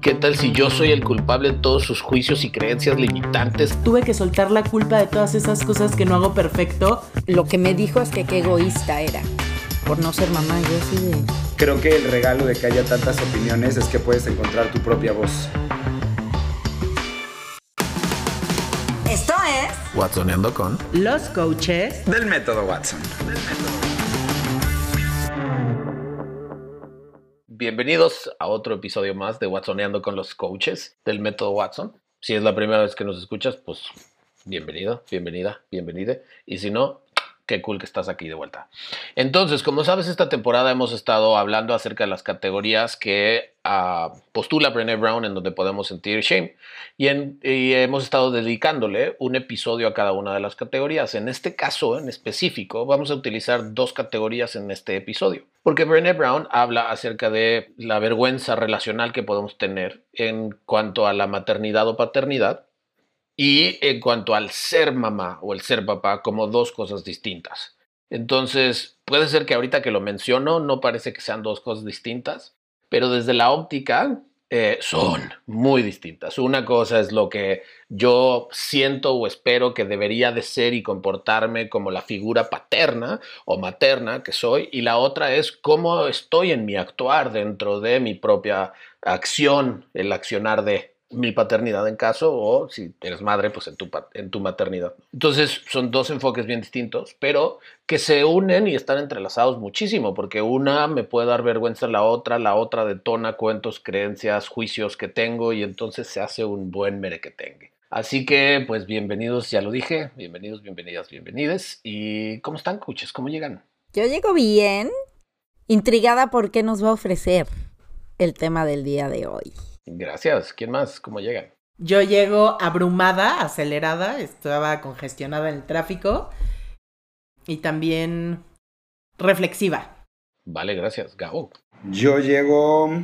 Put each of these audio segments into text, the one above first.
¿Qué tal si yo soy el culpable de todos sus juicios y creencias limitantes? Tuve que soltar la culpa de todas esas cosas que no hago perfecto. Lo que me dijo es que qué egoísta era por no ser mamá. Yo así de... Creo que el regalo de que haya tantas opiniones es que puedes encontrar tu propia voz. Esto es Watsoneando con Los coaches. Del método Watson. Bienvenidos a otro episodio más de Watsoneando con los coaches del método Watson. Si es la primera vez que nos escuchas, pues bienvenido, bienvenida, bienvenida. Y si no, qué cool que estás aquí de vuelta. Entonces, como sabes, esta temporada hemos estado hablando acerca de las categorías que uh, postula Brené Brown en donde podemos sentir shame y, y, hemos estado dedicándole un episodio a cada una de las categorías. En este caso en específico, vamos a utilizar dos categorías en este episodio, porque Brené Brown habla acerca de la vergüenza relacional que podemos tener en cuanto a la maternidad o paternidad y en cuanto al ser mamá o el ser papá como dos cosas distintas. Entonces, puede ser que ahorita que lo menciono no parece que sean dos cosas distintas, pero desde la óptica eh, son muy distintas. Una cosa es lo que yo siento o espero que debería de ser y comportarme como la figura paterna o materna que soy, y la otra es cómo estoy en mi actuar dentro de mi propia acción, el accionar de mi paternidad en caso, o si eres madre, pues en tu, en tu maternidad. Entonces son dos enfoques bien distintos, pero que se unen y están entrelazados muchísimo, porque una me puede dar vergüenza la otra, la otra detona cuentos, creencias, juicios que tengo, y entonces se hace un buen merequetengue. Así que, pues bienvenidos, ya lo dije, bienvenidos, bienvenidas, bienvenides. ¿Y cómo están, coaches? ¿Cómo llegan? Yo llego bien, intrigada por qué nos va a ofrecer el tema del día de hoy. Gracias. ¿Quién más? ¿Cómo llegan? Yo llego abrumada, acelerada, estaba congestionada en el tráfico y también reflexiva. Vale, gracias. Gabo. Yo llego.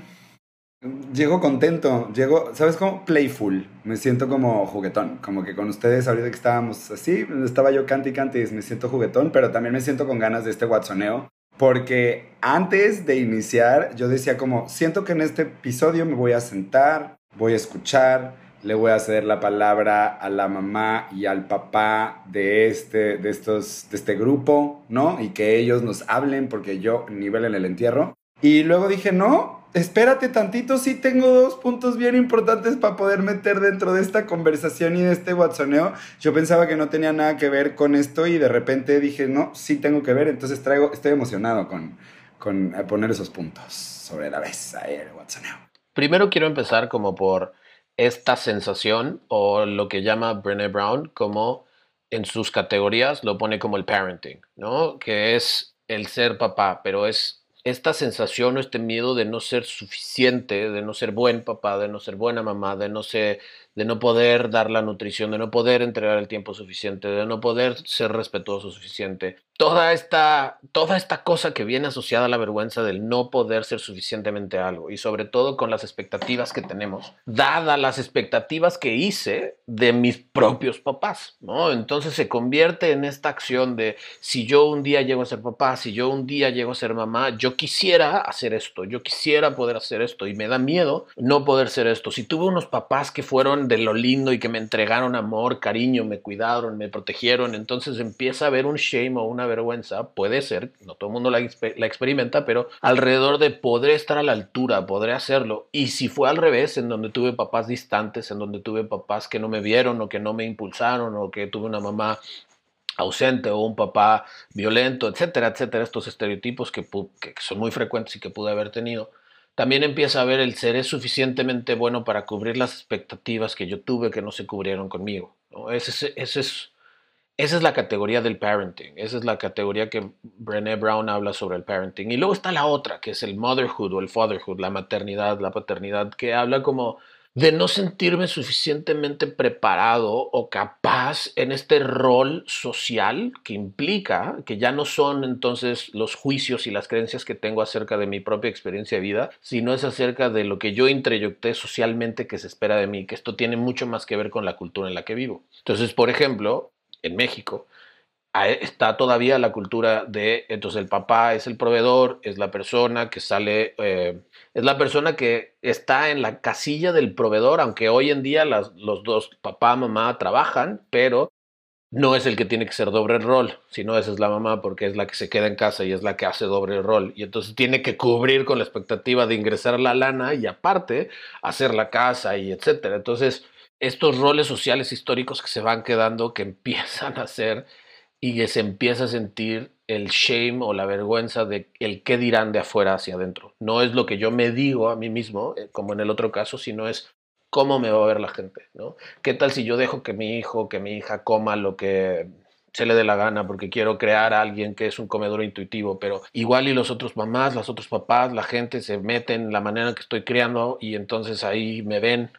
Llego contento, llego, ¿sabes cómo? Playful. Me siento como juguetón. Como que con ustedes, ahorita que estábamos así, estaba yo canti canti, me siento juguetón, pero también me siento con ganas de este watsoneo porque antes de iniciar yo decía como, siento que en este episodio me voy a sentar, voy a escuchar, le voy a ceder la palabra a la mamá y al papá de este, de estos, de este grupo, ¿no? Y que ellos nos hablen porque yo nivel en el entierro. Y luego dije, no, espérate tantito, sí tengo dos puntos bien importantes para poder meter dentro de esta conversación y de este watsoneo. Yo pensaba que no tenía nada que ver con esto y de repente dije, no, sí tengo que ver, entonces traigo, estoy emocionado con, con poner esos puntos sobre la mesa, el watsoneo. Primero quiero empezar como por esta sensación o lo que llama Brené Brown como en sus categorías lo pone como el parenting, ¿no? Que es el ser papá, pero es esta sensación o este miedo de no ser suficiente, de no ser buen papá, de no ser buena mamá, de no ser, de no poder dar la nutrición, de no poder entregar el tiempo suficiente, de no poder ser respetuoso suficiente. Toda esta, toda esta cosa que viene asociada a la vergüenza del no poder ser suficientemente algo y sobre todo con las expectativas que tenemos, dada las expectativas que hice de mis propios papás, ¿no? Entonces se convierte en esta acción de si yo un día llego a ser papá, si yo un día llego a ser mamá, yo quisiera hacer esto, yo quisiera poder hacer esto y me da miedo no poder ser esto. Si tuve unos papás que fueron de lo lindo y que me entregaron amor, cariño, me cuidaron, me protegieron, entonces empieza a haber un shame o una vergüenza, puede ser, no todo el mundo la, la experimenta, pero alrededor de podré estar a la altura, podré hacerlo. Y si fue al revés, en donde tuve papás distantes, en donde tuve papás que no me vieron o que no me impulsaron o que tuve una mamá ausente o un papá violento, etcétera, etcétera, estos estereotipos que, que, son muy frecuentes y que pude haber tenido, también empieza a ver el ser es suficientemente bueno para cubrir las expectativas que yo tuve que no se cubrieron conmigo. ¿no? Es, esa es la categoría del parenting, esa es la categoría que Brené Brown habla sobre el parenting. Y luego está la otra, que es el motherhood o el fatherhood, la maternidad, la paternidad, que habla como de no sentirme suficientemente preparado o capaz en este rol social que implica que ya no son entonces los juicios y las creencias que tengo acerca de mi propia experiencia de vida, sino es acerca de lo que yo introyecté socialmente que se espera de mí, que esto tiene mucho más que ver con la cultura en la que vivo. Entonces, por ejemplo, en México, está todavía la cultura de, entonces el papá es el proveedor, es la persona que sale, eh, es la persona que está en la casilla del proveedor, aunque hoy en día los dos, papá, mamá, trabajan, pero no es el que tiene que ser doble rol, sino esa es la mamá porque es la que se queda en casa y es la que hace doble rol. Y entonces tiene que cubrir con la expectativa de ingresar la lana y aparte hacer la casa y etcétera. Entonces, estos roles sociales históricos que se van quedando, que empiezan a ser y se empieza a sentir el shame o la vergüenza de el qué dirán de afuera hacia adentro. No es lo que yo me digo a mí mismo, eh, como en el otro caso, sino es cómo me va a ver la gente, ¿no? ¿Qué tal si yo dejo que mi hijo, que mi hija coma lo que se le dé la gana porque quiero crear a alguien que es un comedor intuitivo, pero igual y los otros mamás, los otros papás, la gente se meten en la manera que estoy creando y entonces ahí me ven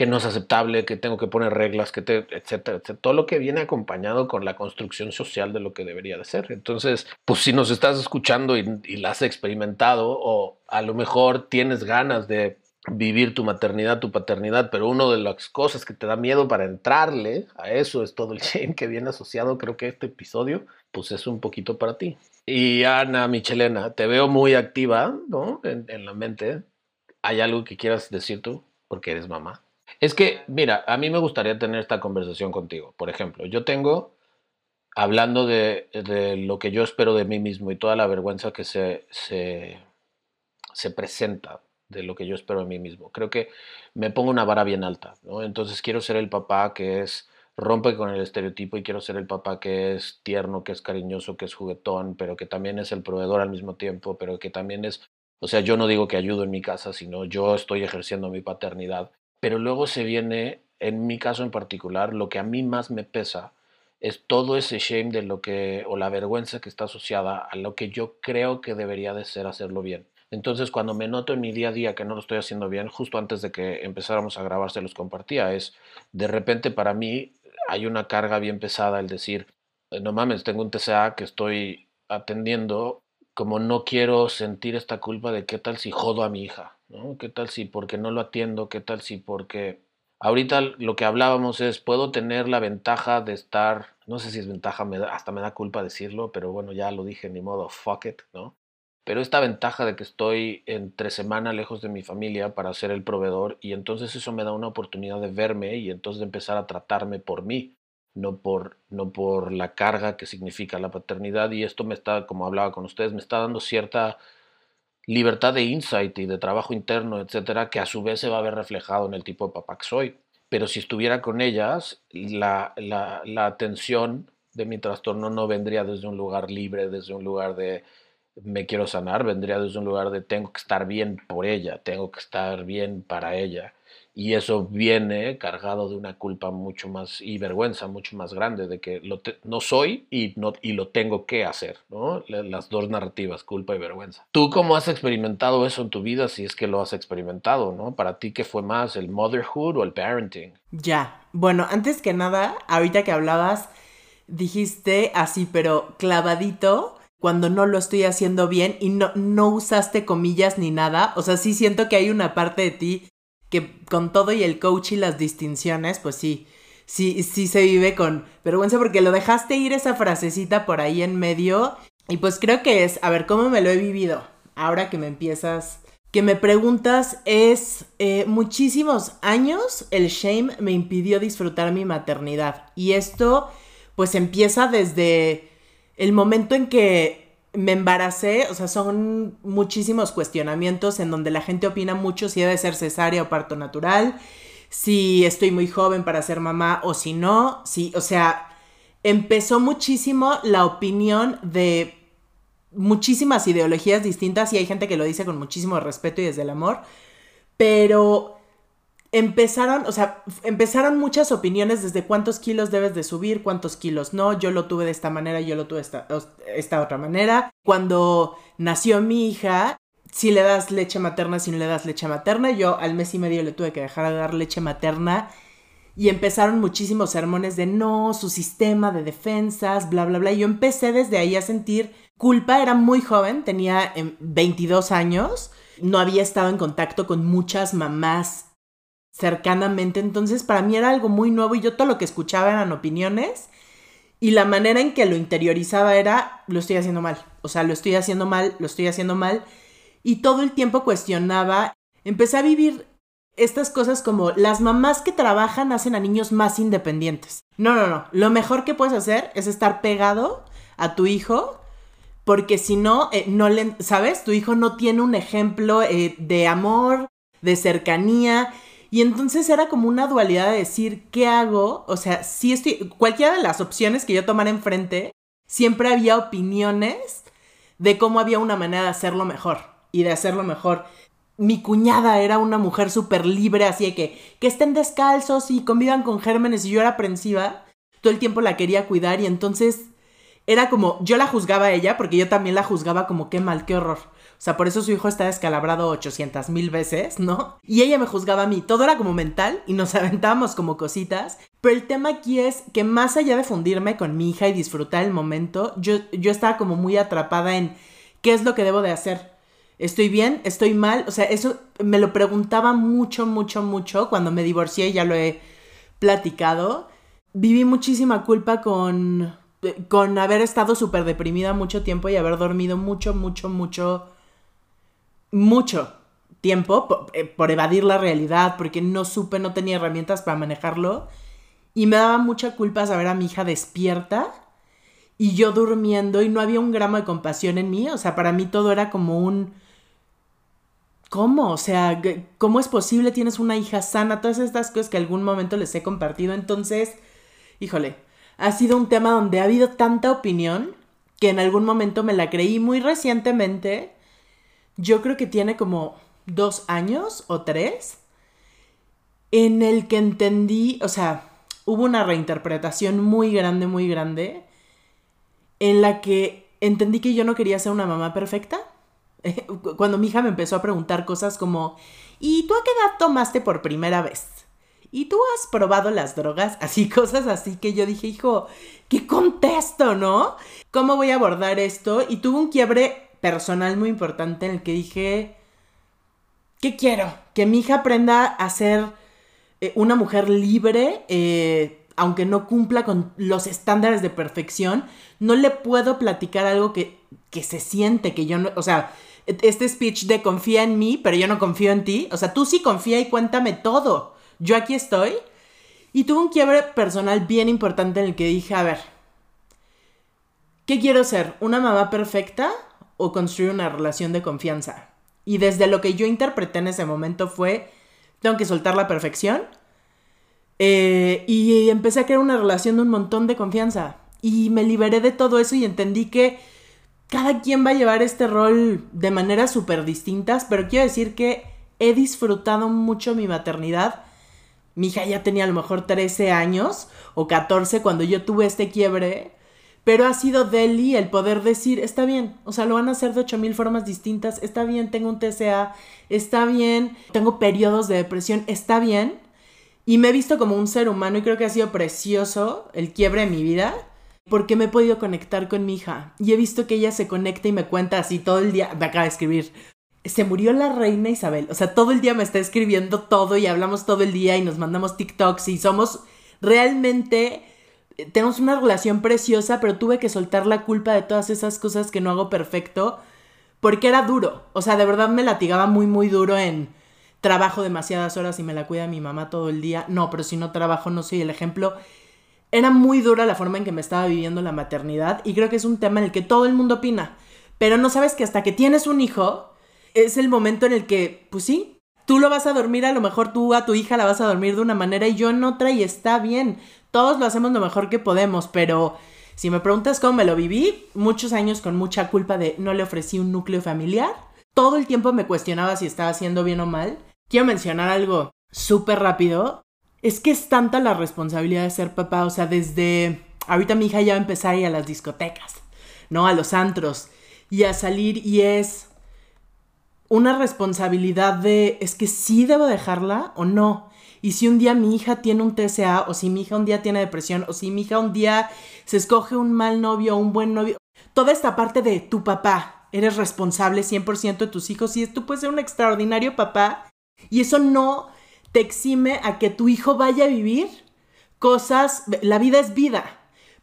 que no es aceptable, que tengo que poner reglas, que te, etcétera, etcétera. Todo lo que viene acompañado con la construcción social de lo que debería de ser. Entonces, pues si nos estás escuchando y, la has experimentado o a lo mejor tienes ganas de vivir tu maternidad, tu paternidad, pero una de las cosas que te da miedo para entrarle a eso es todo el shame que viene asociado. Creo que este episodio, pues es un poquito para ti. Y Ana Michelena, te veo muy activa, ¿no? En, en la mente. ¿Hay algo que quieras decir tú? Porque eres mamá. Es que, mira, a mí me gustaría tener esta conversación contigo. Por ejemplo, yo tengo, hablando de, lo que yo espero de mí mismo y toda la vergüenza que se, se, se, presenta de lo que yo espero de mí mismo. Creo que me pongo una vara bien alta, ¿no? Entonces quiero ser el papá que es rompe con el estereotipo y quiero ser el papá que es tierno, que es cariñoso, que es juguetón, pero que también es el proveedor al mismo tiempo, pero que también es, o sea, yo no digo que ayudo en mi casa, sino yo estoy ejerciendo mi paternidad pero luego se viene, en mi caso en particular, lo que a mí más me pesa es todo ese shame de lo que, o la vergüenza que está asociada a lo que yo creo que debería de ser hacerlo bien. Entonces, cuando me noto en mi día a día que no lo estoy haciendo bien, justo antes de que empezáramos a grabar, se los compartía, es de repente para mí hay una carga bien pesada el decir, no mames, tengo un TCA que estoy atendiendo, como no quiero sentir esta culpa de qué tal si jodo a mi hija, ¿no? ¿Qué tal si porque no lo atiendo? ¿Qué tal si porque... Ahorita lo que hablábamos es, puedo tener la ventaja de estar, no sé si es ventaja, me hasta me da culpa decirlo, pero bueno, ya lo dije, ni modo, fuck it, ¿no? Pero esta ventaja de que estoy entre semana lejos de mi familia para ser el proveedor y entonces eso me da una oportunidad de verme y entonces de empezar a tratarme por mí, no por, no por la carga que significa la paternidad y esto me está, como hablaba con ustedes, me está dando cierta libertad de insight y de trabajo interno, etcétera, que a su vez se va a ver reflejado en el tipo de papá que soy. Pero si estuviera con ellas, la, la, la atención de mi trastorno no vendría desde un lugar libre, desde un lugar de me quiero sanar, vendría desde un lugar de tengo que estar bien por ella, tengo que estar bien para ella y eso viene cargado de una culpa mucho más y vergüenza mucho más grande de que lo no soy y, no, y lo tengo que hacer, ¿no? Las dos narrativas, culpa y vergüenza. ¿Tú cómo has experimentado eso en tu vida si es que lo has experimentado, ¿no? Para ti, ¿qué fue más, el motherhood o el parenting? Ya, bueno, antes que nada, ahorita que hablabas, dijiste así, pero clavadito, cuando no lo estoy haciendo bien y no, no usaste comillas ni nada. O sea, sí siento que hay una parte de ti que con todo y el coach y las distinciones, pues sí, sí, sí se vive con vergüenza porque lo dejaste ir esa frasecita por ahí en medio. Y pues creo que es, a ver, ¿cómo me lo he vivido? Ahora que me empiezas, que me preguntas, es eh, muchísimos años el shame me impidió disfrutar mi maternidad. Y esto pues empieza desde el momento en que me embaracé, o sea, son muchísimos cuestionamientos en donde la gente opina mucho si debe ser cesárea o parto natural, si estoy muy joven para ser mamá o si no, si, o sea, empezó muchísimo la opinión de muchísimas ideologías distintas y hay gente que lo dice con muchísimo respeto y desde el amor, pero empezaron, o sea, empezaron muchas opiniones desde cuántos kilos debes de subir, cuántos kilos no, yo lo tuve de esta manera, yo lo tuve de esta, esta otra manera. Cuando nació mi hija, si le das leche materna, si no le das leche materna, yo al mes y medio le tuve que dejar de dar leche materna y empezaron muchísimos sermones de no, su sistema de defensas, bla, bla, bla. Y yo empecé desde ahí a sentir culpa, era muy joven, tenía 22 em, años, no había estado en contacto con muchas mamás cercanamente. Entonces, para mí era algo muy nuevo y yo todo lo que escuchaba eran opiniones. Y la manera en que lo interiorizaba era, lo estoy haciendo mal. O sea, lo estoy haciendo mal, lo estoy haciendo mal. Y todo el tiempo cuestionaba. Empecé a vivir estas cosas como las mamás que trabajan hacen a niños más independientes. No, no, no. Lo mejor que puedes hacer es estar pegado a tu hijo. Porque si no, eh, no le, ¿sabes? Tu hijo no tiene un ejemplo eh, de amor, de cercanía. Y entonces era como una dualidad de decir, ¿qué hago? O sea, si estoy, cualquiera de las opciones que yo tomara enfrente, siempre había opiniones de cómo había una manera de hacerlo mejor y de hacerlo mejor. Mi cuñada era una mujer súper libre, así de que, que estén descalzos y convivan con gérmenes y yo era aprensiva. Todo el tiempo la quería cuidar y entonces era como, yo la juzgaba a ella porque yo también la juzgaba como qué mal, qué horror. Sea, por eso su hijo está descalabrado 800 mil veces, ¿no? Y ella me juzgaba a mí. Todo era como mental y nos aventábamos como cositas. Pero el tema aquí es que más allá de fundirme con mi hija y disfrutar el momento, yo, yo estaba como muy atrapada en qué es lo que debo de hacer. ¿Estoy bien? ¿Estoy mal? O sea, eso me lo preguntaba mucho, mucho, mucho cuando me divorcié, ya lo he platicado. Viví muchísima culpa con, con haber estado súper deprimida mucho tiempo y haber dormido mucho, mucho, mucho mucho tiempo eh, por, evadir la realidad, porque no supe, no tenía herramientas para manejarlo. Y me daba mucha culpa saber a mi hija despierta y yo durmiendo y no había un gramo de compasión en mí. O sea, para mí todo era como un... ¿Cómo? O sea, ¿cómo es posible? Tienes una hija sana, todas estas cosas que algún momento les he compartido. Entonces, híjole, ha sido un tema donde ha habido tanta opinión que en algún momento me la creí muy recientemente yo creo que tiene como dos años o tres, en el que entendí, o sea, hubo una reinterpretación muy grande, muy grande, en la que entendí que yo no quería ser una mamá perfecta. Cuando mi hija me empezó a preguntar cosas como, ¿y tú a qué edad tomaste por primera vez? ¿Y tú has probado las drogas? Así, cosas así que yo dije, hijo, ¿qué contesto, no? ¿Cómo voy a abordar esto? Y tuve un quiebre personal muy importante en el que dije, ¿qué quiero? Que mi hija aprenda a ser eh, una mujer libre, eh, aunque no cumpla con los estándares de perfección, no le puedo platicar algo que, que se siente, que yo no, o sea, este speech de confía en mí, pero yo no confío en ti, o sea, tú sí confía y cuéntame todo, yo aquí estoy. Y tuve un quiebre personal bien importante en el que dije, a ver, ¿qué quiero ser? ¿Una mamá perfecta? O construir una relación de confianza. Y desde lo que yo interpreté en ese momento fue, tengo que soltar la perfección. Eh, y empecé a crear una relación de un montón de confianza. Y me liberé de todo eso y entendí que cada quien va a llevar este rol de maneras súper distintas, pero quiero decir que he disfrutado mucho mi maternidad. Mi hija ya tenía a lo mejor 13 años o 14 cuando yo tuve este quiebre pero ha sido Deli el poder decir, está bien, o sea, lo van a hacer de 8000 formas distintas, está bien, tengo un TCA, está bien, tengo periodos de depresión, está bien. Y me he visto como un ser humano y creo que ha sido precioso el quiebre de mi vida porque me he podido conectar con mi hija y he visto que ella se conecta y me cuenta así todo el día, me acaba de escribir, se murió la reina Isabel, o sea, todo el día me está escribiendo todo y hablamos todo el día y nos mandamos TikToks y somos realmente tenemos una relación preciosa, pero tuve que soltar la culpa de todas esas cosas que no hago perfecto, porque era duro. O sea, de verdad me latigaba muy, muy duro en trabajo demasiadas horas y me la cuida mi mamá todo el día. No, pero si no trabajo no soy el ejemplo. Era muy dura la forma en que me estaba viviendo la maternidad y creo que es un tema en el que todo el mundo opina. Pero no sabes que hasta que tienes un hijo es el momento en el que, pues sí, tú lo vas a dormir, a lo mejor tú a tu hija la vas a dormir de una manera y yo en otra y está bien todos lo hacemos lo mejor que podemos, pero si me preguntas cómo me lo viví, muchos años con mucha culpa de no le ofrecí un núcleo familiar. Todo el tiempo me cuestionaba si estaba haciendo bien o mal. Quiero mencionar algo súper rápido. Es que es tanta la responsabilidad de ser papá, o sea, desde ahorita mi hija ya va a empezar a ir a las discotecas, ¿no? A los antros y a salir y es una responsabilidad de, es que sí debo dejarla o no. Y si un día mi hija tiene un TCA, o si mi hija un día tiene depresión, o si mi hija un día se escoge un mal novio o un buen novio, toda esta parte de tu papá, eres responsable 100% de tus hijos y tú puedes ser un extraordinario papá y eso no te exime a que tu hijo vaya a vivir cosas, la vida es vida,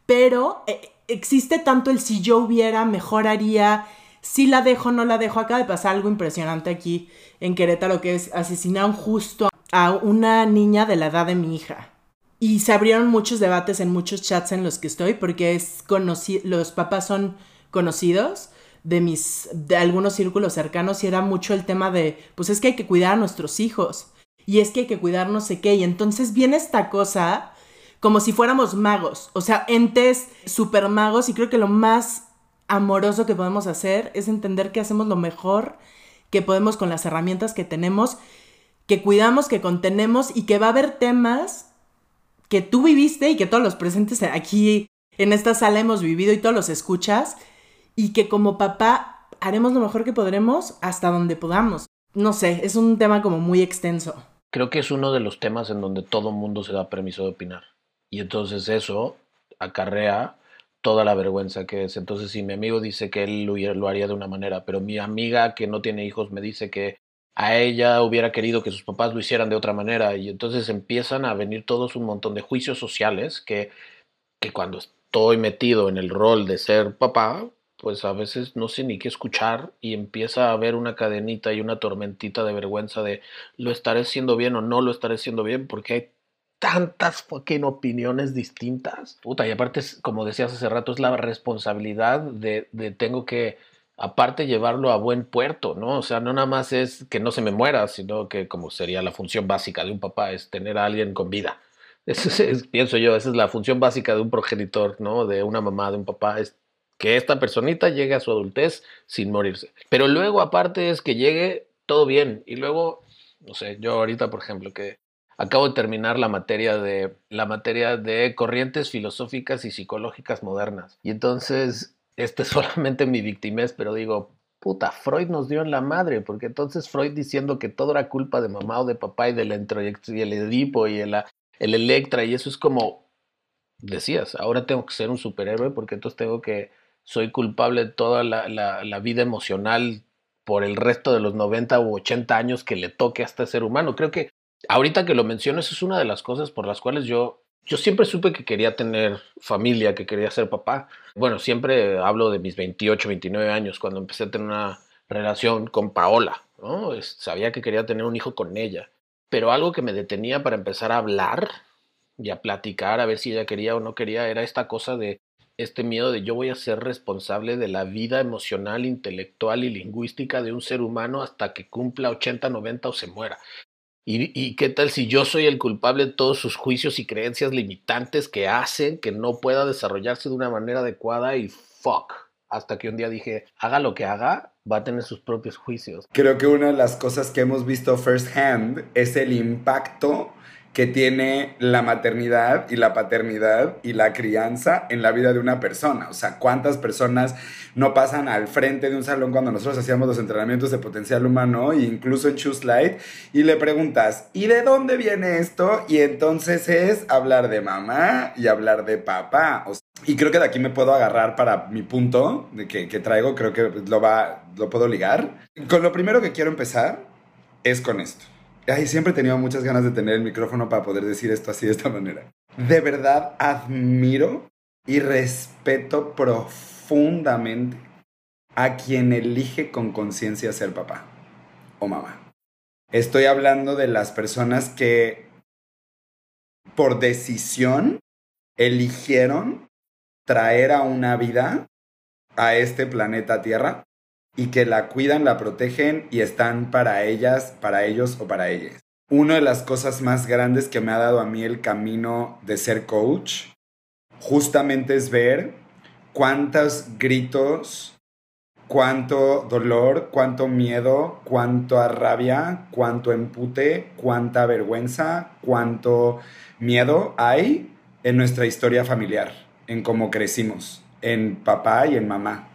pero eh, existe tanto el si yo hubiera, mejoraría, si la dejo, no la dejo. Acaba de pasar algo impresionante aquí en Querétaro, que es asesinaron justo a una niña de la edad de mi hija. Y se abrieron muchos debates en muchos chats en los que estoy, porque es los papás son conocidos de mis, de algunos círculos cercanos y era mucho el tema de, pues es que hay que cuidar a nuestros hijos y es que hay que cuidar no sé qué. Y entonces viene esta cosa como si fuéramos magos, o sea, entes super magos y creo que lo más amoroso que podemos hacer es entender que hacemos lo mejor que podemos con las herramientas que tenemos, que cuidamos, que contenemos y que va a haber temas que tú viviste y que todos los presentes aquí en esta sala hemos vivido y todos los escuchas y que como papá haremos lo mejor que podremos hasta donde podamos. No sé, es un tema como muy extenso. Creo que es uno de los temas en donde todo mundo se da permiso de opinar. Y entonces eso acarrea toda la vergüenza que es. Entonces, si mi amigo dice que él lo, haría de una manera, pero mi amiga que no tiene hijos me dice que a ella hubiera querido que sus papás lo hicieran de otra manera, y entonces empiezan a venir todos un montón de juicios sociales que, que cuando estoy metido en el rol de ser papá, pues a veces no sé ni qué escuchar y empieza a haber una cadenita y una tormentita de vergüenza de lo estaré haciendo bien o no lo estaré haciendo bien porque hay tantas fucking opiniones distintas. Puta, y aparte, como decías hace rato, es la responsabilidad de, de, tengo que, aparte, llevarlo a buen puerto, ¿no? O sea, no nada más es que no se me muera, sino que como sería la función básica de un papá, es tener a alguien con vida. Eso es, pienso yo, esa es la función básica de un progenitor, ¿no? De una mamá, de un papá, es que esta personita llegue a su adultez sin morirse. Pero luego, aparte, es que llegue todo bien. Y luego, no sé, yo ahorita, por ejemplo, que acabo de terminar la materia de la materia de corrientes filosóficas y psicológicas modernas. Y entonces, este es solamente mi victimez, pero digo, puta, Freud nos dio en la madre, porque entonces Freud diciendo que todo era culpa de mamá o de papá y del y el Edipo y el, el Electra, y eso es como, decías, ahora tengo que ser un superhéroe porque entonces tengo que, soy culpable de toda la, la, la vida emocional por el resto de los 90 u 80 años que le toque a este ser humano. Creo que ahorita que lo mencionas, es una de las cosas por las cuales yo, yo siempre supe que quería tener familia, que quería ser papá. Bueno, siempre hablo de mis 28, 29 años, cuando empecé a tener una relación con Paola, ¿no? Sabía que quería tener un hijo con ella. Pero algo que me detenía para empezar a hablar y a platicar, a ver si ella quería o no quería, era esta cosa de este miedo de yo voy a ser responsable de la vida emocional, intelectual y lingüística de un ser humano hasta que cumpla 80, 90 o se muera. ¿Y, qué tal si yo soy el culpable de todos sus juicios y creencias limitantes que hacen que no pueda desarrollarse de una manera adecuada y fuck? Hasta que un día dije, haga lo que haga, va a tener sus propios juicios. Creo que una de las cosas que hemos visto first hand es el impacto que tiene la maternidad y la paternidad y la crianza en la vida de una persona. O sea, cuántas personas no pasan al frente de un salón cuando nosotros hacíamos los entrenamientos de potencial humano, e incluso en Choose Light, y le preguntas, ¿y de dónde viene esto? Y entonces es hablar de mamá y hablar de papá. y creo que de aquí me puedo agarrar para mi punto que, que traigo, creo que lo, va, lo puedo ligar. Con lo primero que quiero empezar es con esto Ay, siempre he tenido muchas ganas de tener el micrófono para poder decir esto así de esta manera. De verdad admiro y respeto profundamente a quien elige con conciencia ser papá o mamá. Estoy hablando de las personas que por decisión eligieron traer a una vida a este planeta Tierra y que la cuidan, la protegen y están para ellas, para ellos o para ellas. Una de las cosas más grandes que me ha dado a mí el camino de ser coach justamente es ver cuántos gritos, cuánto dolor, cuánto miedo, cuánto rabia, cuánto empute, cuánta vergüenza, cuánto miedo hay en nuestra historia familiar, en cómo crecimos, en papá y en mamá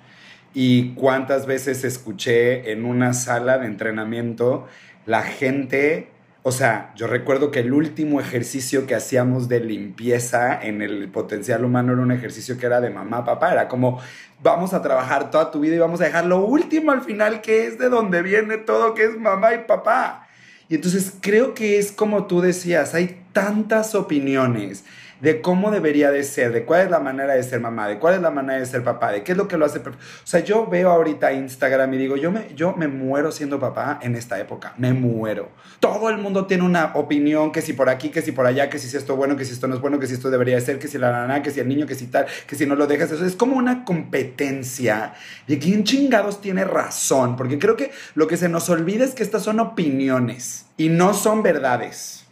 y cuántas veces escuché en una sala de entrenamiento la gente, o sea, yo recuerdo que el último ejercicio que hacíamos de limpieza en el potencial humano era un ejercicio que era de mamá, papá, era como vamos a trabajar toda tu vida y vamos a dejar lo último al final que es de donde viene todo, que es mamá y papá. Y entonces creo que es como tú decías, hay tantas opiniones de cómo debería de ser, de cuál es la manera de ser mamá, de cuál es la manera de ser papá, de qué es lo que lo hace. O sea, yo veo ahorita Instagram y digo, yo me, yo me muero siendo papá en esta época, me muero. Todo el mundo tiene una opinión, que si por aquí, que si por allá, que si esto es bueno, que si esto no es bueno, que si esto debería de ser, que si la nana, que si el niño, que si tal, que si no lo dejas. Eso es como una competencia de quién chingados tiene razón, porque creo que lo que se nos olvida es que estas son opiniones y no son verdades.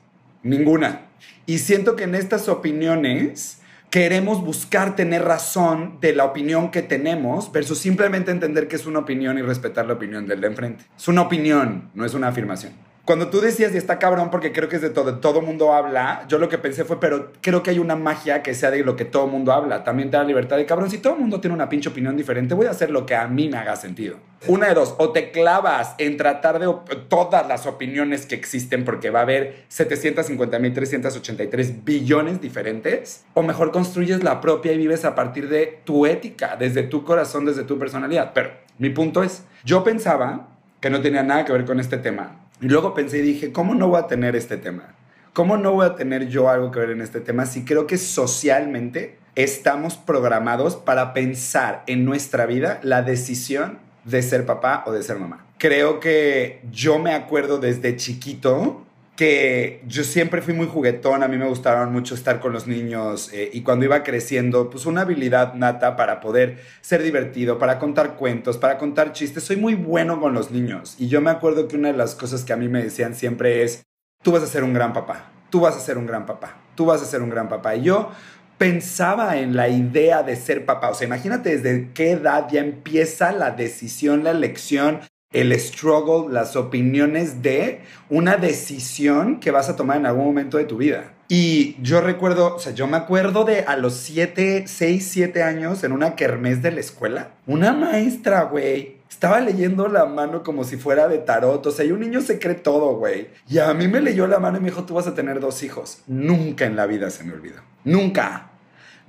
Ninguna. Y siento que en estas opiniones queremos buscar tener razón de la opinión que tenemos versus simplemente entender que es una opinión y respetar la opinión del de enfrente. Es una opinión, no es una afirmación. Cuando tú decías, y está cabrón porque creo que es de todo, todo mundo habla, yo lo que pensé fue, pero creo que hay una magia que sea de lo que todo mundo habla. También te da libertad de cabrón. Si todo mundo tiene una pinche opinión diferente, voy a hacer lo que a mí me haga sentido. Una de dos, o te clavas en tratar de todas las opiniones que existen porque va a haber 750.383 billones diferentes, o mejor construyes la propia y vives a partir de tu ética, desde tu corazón, desde tu personalidad. Pero mi punto es, yo pensaba que no tenía nada que ver con este tema y luego pensé y dije, ¿cómo no voy a tener este tema? ¿Cómo no voy a tener yo algo que ver en este tema si creo que socialmente estamos programados para pensar en nuestra vida la decisión de ser papá o de ser mamá? Creo que yo me acuerdo desde chiquito que yo siempre fui muy juguetón, a mí me gustaron mucho estar con los niños eh, y cuando iba creciendo, pues una habilidad nata para poder ser divertido, para contar cuentos, para contar chistes. Soy muy bueno con los niños y yo me acuerdo que una de las cosas que a mí me decían siempre es, tú vas a ser un gran papá, tú vas a ser un gran papá, tú vas a ser un gran papá. Y yo pensaba en la idea de ser papá. O sea, imagínate desde qué edad ya empieza la decisión, la elección, el struggle, las opiniones de una decisión que vas a tomar en algún momento de tu vida. Y yo recuerdo, o sea, yo me acuerdo de a los 7, 6, 7 años en una kermés de la escuela, una maestra, güey, estaba leyendo la mano como si fuera de tarot. O sea, y un niño se cree todo, güey. Y a mí me leyó la mano y me dijo, tú vas a tener dos hijos. Nunca en la vida se me olvidó. Nunca.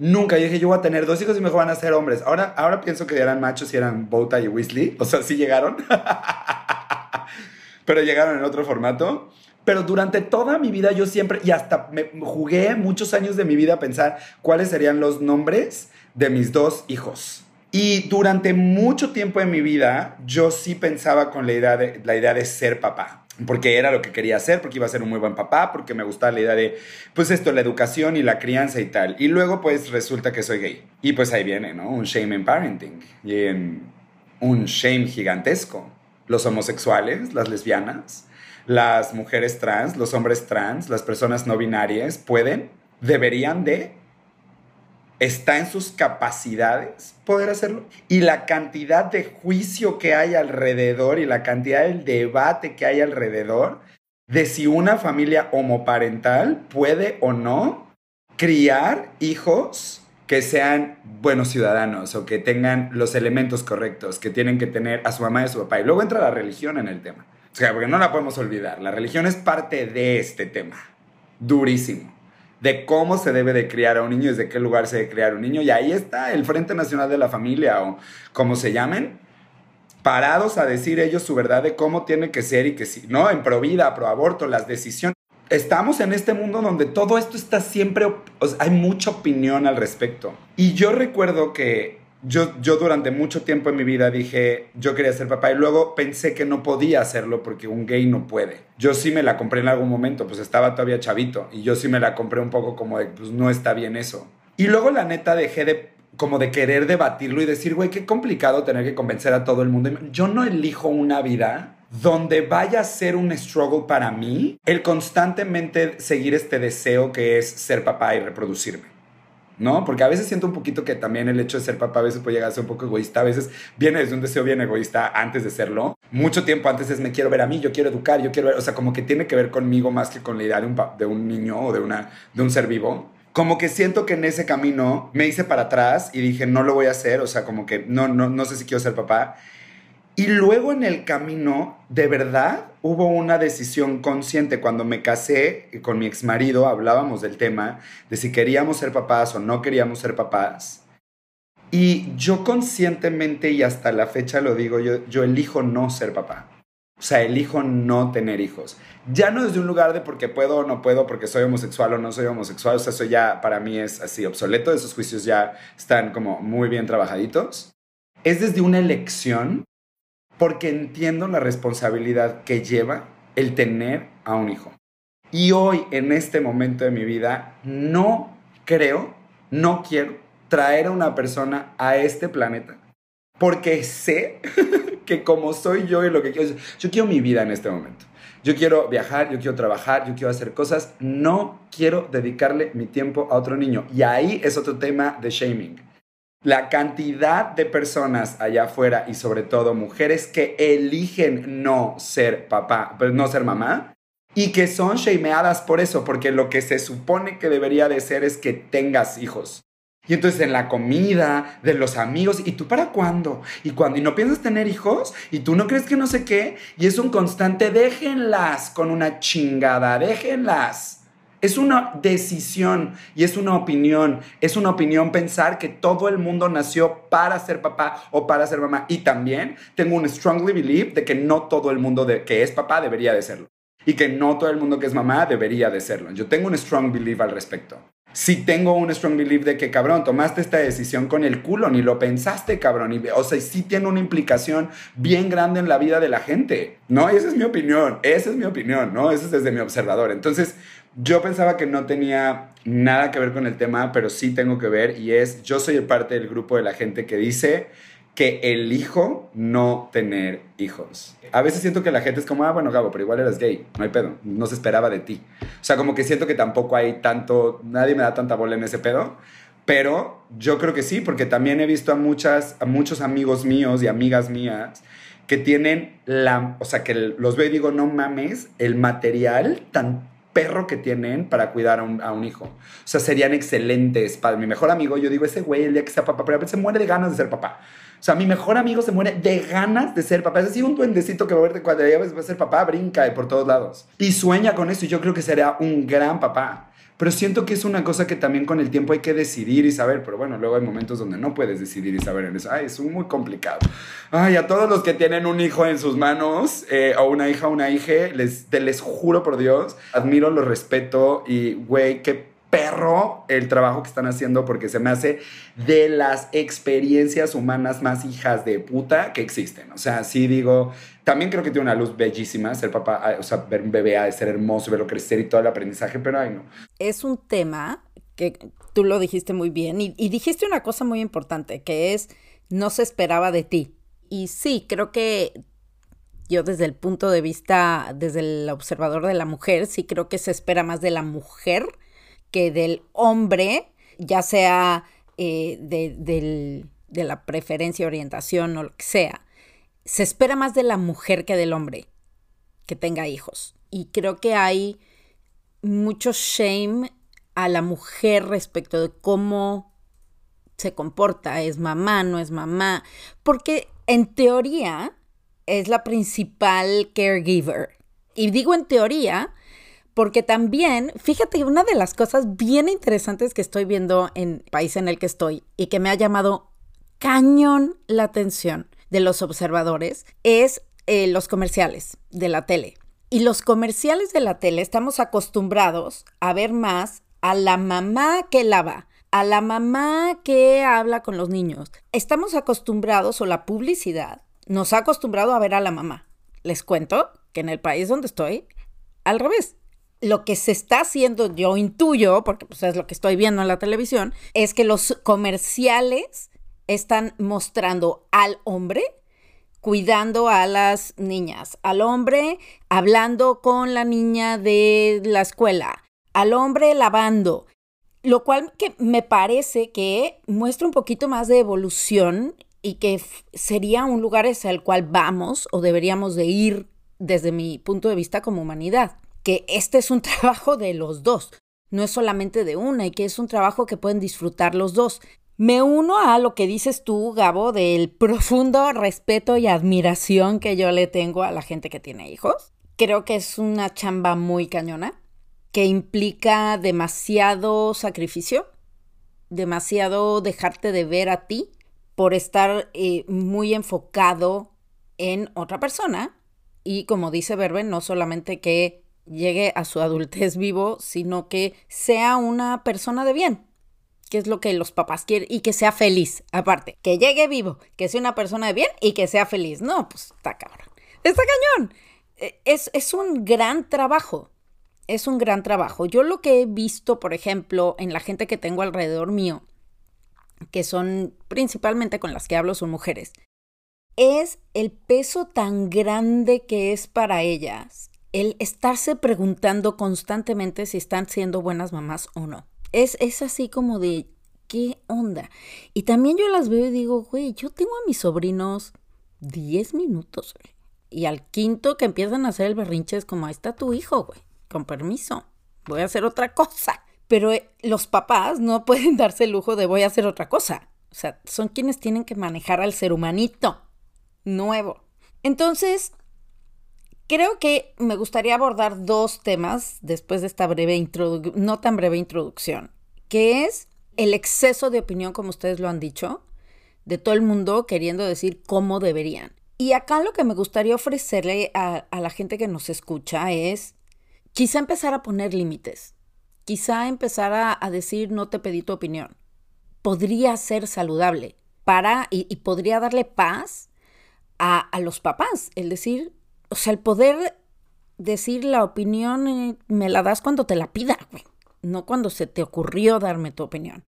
Nunca. Yo dije, yo voy a tener dos hijos y mejor van a ser hombres. Ahora, ahora pienso que eran machos y eran Bota y Weasley. O sea, sí llegaron. Pero llegaron en otro formato. Pero durante toda mi vida yo siempre, y hasta me jugué muchos años de mi vida a pensar cuáles serían los nombres de mis dos hijos. Y durante mucho tiempo en mi vida yo sí pensaba con la idea de, la idea de ser papá porque era lo que quería hacer, porque iba a ser un muy buen papá, porque me gustaba la idea de, pues esto, la educación y la crianza y tal. Y luego pues resulta que soy gay. Y pues ahí viene, ¿no? Un shame en parenting. Y en un shame gigantesco. Los homosexuales, las lesbianas, las mujeres trans, los hombres trans, las personas no binarias pueden, deberían de está en sus capacidades poder hacerlo. Y la cantidad de juicio que hay alrededor y la cantidad del debate que hay alrededor de si una familia homoparental puede o no criar hijos que sean buenos ciudadanos o que tengan los elementos correctos que tienen que tener a su mamá y a su papá. Y luego entra la religión en el tema. O sea, porque no la podemos olvidar. La religión es parte de este tema. Durísimo de cómo se debe de criar a un niño, desde qué lugar se debe criar un niño. Y ahí está el Frente Nacional de la Familia o como se llamen, parados a decir ellos su verdad de cómo tiene que ser y que sí, ¿no? En pro vida, pro aborto, las decisiones. Estamos en este mundo donde todo esto está siempre, hay mucha opinión al respecto. Y yo recuerdo que yo, yo durante mucho tiempo en mi vida dije, yo quería ser papá y luego pensé que no podía hacerlo porque un gay no puede. Yo sí me la compré en algún momento, pues estaba todavía chavito y yo sí me la compré un poco como de, pues no está bien eso. Y luego la neta dejé de como de querer debatirlo y decir, güey, qué complicado tener que convencer a todo el mundo. Yo no elijo una vida donde vaya a ser un struggle para mí el constantemente seguir este deseo que es ser papá y reproducirme. ¿No? Porque a veces siento un poquito que también el hecho de ser papá a veces puede llegar a ser un poco egoísta, a veces viene desde un deseo bien egoísta antes de serlo. Mucho tiempo antes es me quiero ver a mí, yo quiero educar, yo quiero ver, o sea, como que tiene que ver conmigo más que con la idea de un, de un niño o de, una, de un ser vivo. Como que siento que en ese camino me hice para atrás y dije, no lo voy a hacer, o sea, como que no, no, no sé si quiero ser papá. Y luego en el camino, de verdad, hubo una decisión consciente. Cuando me casé con mi ex marido, hablábamos del tema de si queríamos ser papás o no queríamos ser papás. Y yo conscientemente y hasta la fecha lo digo, yo, yo elijo no ser papá. O sea, elijo no tener hijos. Ya no desde un lugar de porque puedo o no puedo, porque soy homosexual o no soy homosexual. O sea, eso ya para mí es así obsoleto. Esos juicios ya están como muy bien trabajaditos. Es desde una elección porque entiendo la responsabilidad que lleva el tener a un hijo. Y hoy, en este momento de mi vida, no creo, no quiero traer a una persona a este planeta porque sé que como soy yo y lo que quiero, yo quiero mi vida en este momento. Yo quiero viajar, yo quiero trabajar, yo quiero hacer cosas. No quiero dedicarle mi tiempo a otro niño. Y ahí es otro tema de shaming. La cantidad de personas allá afuera y sobre todo mujeres que eligen no ser papá, pues no ser mamá y que son shameadas por eso, porque lo que se supone que debería de ser es que tengas hijos. Y entonces en la comida, de los amigos, ¿y tú para cuándo? ¿Y cuándo? ¿Y no piensas tener hijos? ¿Y tú no crees que no sé qué? Y es un constante, déjenlas con una chingada, déjenlas. Es una decisión y es una opinión. Es una opinión pensar que todo el mundo nació para ser papá o para ser mamá. Y también tengo un strongly belief de que no todo el mundo de, que es papá debería de serlo. Y que no todo el mundo que es mamá debería de serlo. Yo tengo un strong belief al respecto si tengo un strong belief de que, cabrón, tomaste esta decisión con el culo, ni lo pensaste, cabrón. Y, o sea, sí tiene una implicación bien grande en la vida de la gente, ¿no? Esa es mi opinión, esa es mi opinión, ¿no? Eso es desde mi observador. Entonces, yo pensaba que no tenía nada que ver con el tema, pero sí tengo que ver y es, yo soy parte del grupo de la gente que dice que elijo no tener hijos. A veces siento que la gente es como, ah, bueno, Gabo, pero igual eras gay, no hay pedo, no se esperaba de ti. O sea, como que siento que tampoco hay tanto, nadie me da tanta bola en ese pedo, pero yo creo que sí, porque también he visto a, muchas, a muchos amigos míos y amigas mías que tienen la, o sea, que los veo y digo, no mames, el material tan perro que tienen para cuidar a un, hijo. O sea, serían excelentes. Para mi mejor amigo, yo digo, ese güey, el día que sea papá, pero a se muere de ganas de ser papá. O sea, mi mejor amigo se muere de ganas de ser papá. Es así un duendecito que va a verte cuando ya va a ser papá, brinca por todos lados. Y sueña con eso y yo creo que será un gran papá. Pero siento que es una cosa que también con el tiempo hay que decidir y saber. Pero bueno, luego hay momentos donde no puedes decidir y saber en eso. Ay, es muy complicado. Ay, a todos los que tienen un hijo en sus manos, eh, o una hija una hija, les, te les juro por Dios, admiro, lo respeto y, güey, qué perro el trabajo que están haciendo porque se me hace de las experiencias humanas más hijas de puta que existen. O sea, sí digo, también creo que tiene una luz bellísima ser papá, o sea, ver un bebé ha de ser hermoso, verlo crecer y todo el aprendizaje, pero ay no. Es un tema que tú lo dijiste muy bien y, y dijiste una cosa muy importante, que es no se esperaba de ti. Y sí, creo que yo desde el punto de vista, desde el observador de la mujer, sí creo que se espera más de la mujer que del hombre, ya sea eh, de, de la preferencia, orientación o lo que sea. Se espera más de la mujer que del hombre que tenga hijos. Y creo que hay mucho shame a la mujer respecto de cómo se comporta, es mamá, no es mamá, porque en teoría es la principal caregiver. Y digo en teoría porque también, fíjate, una de las cosas bien interesantes que estoy viendo en el país en el que estoy y que me ha llamado cañón la atención de los observadores es eh, los comerciales de la tele. Y los comerciales de la tele estamos acostumbrados a ver más a la mamá que lava, a la mamá que habla con los niños. Estamos acostumbrados, o la publicidad nos ha acostumbrado a ver a la mamá. Les cuento que en el país donde estoy, al revés lo que se está haciendo, yo intuyo, porque pues, es lo que estoy viendo en la televisión, es que los comerciales están mostrando al hombre cuidando a las niñas, al hombre hablando con la niña de la escuela, al hombre lavando, lo cual que me parece que muestra un poquito más de evolución y que sería un lugar hacia el cual vamos o deberíamos de ir desde mi punto de vista como humanidad que este es un trabajo de los dos, no es solamente de una y que es un trabajo que pueden disfrutar los dos. Me uno a lo que dices tú, Gabo, del profundo respeto y admiración que yo le tengo a la gente que tiene hijos. Creo que es una chamba muy cañona, que implica demasiado sacrificio, demasiado dejarte de ver a ti por estar eh, muy enfocado en otra persona y como dice Verben, no solamente que llegue a su adultez vivo, sino que sea una persona de bien, que es lo que los papás quieren, y que sea feliz, aparte, que llegue vivo, que sea una persona de bien y que sea feliz. No, pues está cabrón. Está cañón. E, es, es un gran trabajo. Es un gran trabajo. Yo lo que he visto, por ejemplo, en la gente que tengo alrededor mío, que son principalmente con las que hablo, son mujeres, es el peso tan grande que es para ellas el estarse preguntando constantemente si están siendo buenas mamás o no. Es, es así como de, ¿qué onda? Y también yo las veo y digo, güey, yo tengo a mis sobrinos 10 minutos, Y al quinto que empiezan a hacer el berrinche es como, ahí está tu hijo, güey, con permiso, voy a hacer otra cosa. Pero eh, los papás no pueden darse el lujo de voy a hacer otra cosa. O sea, son quienes tienen que manejar al ser humanito nuevo. Entonces, creo que me gustaría abordar dos temas después de esta breve no tan breve introducción, que es el exceso de opinión, como ustedes lo han dicho, de todo el mundo queriendo decir cómo deberían. Y acá lo que me gustaría ofrecerle a, a la gente que nos escucha es quizá empezar a poner límites, quizá empezar a, decir no te pedí tu opinión. Podría ser saludable para y podría darle paz a, los papás, el decir, o sea, el poder decir la opinión eh, me la das cuando te la pida, no cuando se te ocurrió darme tu opinión.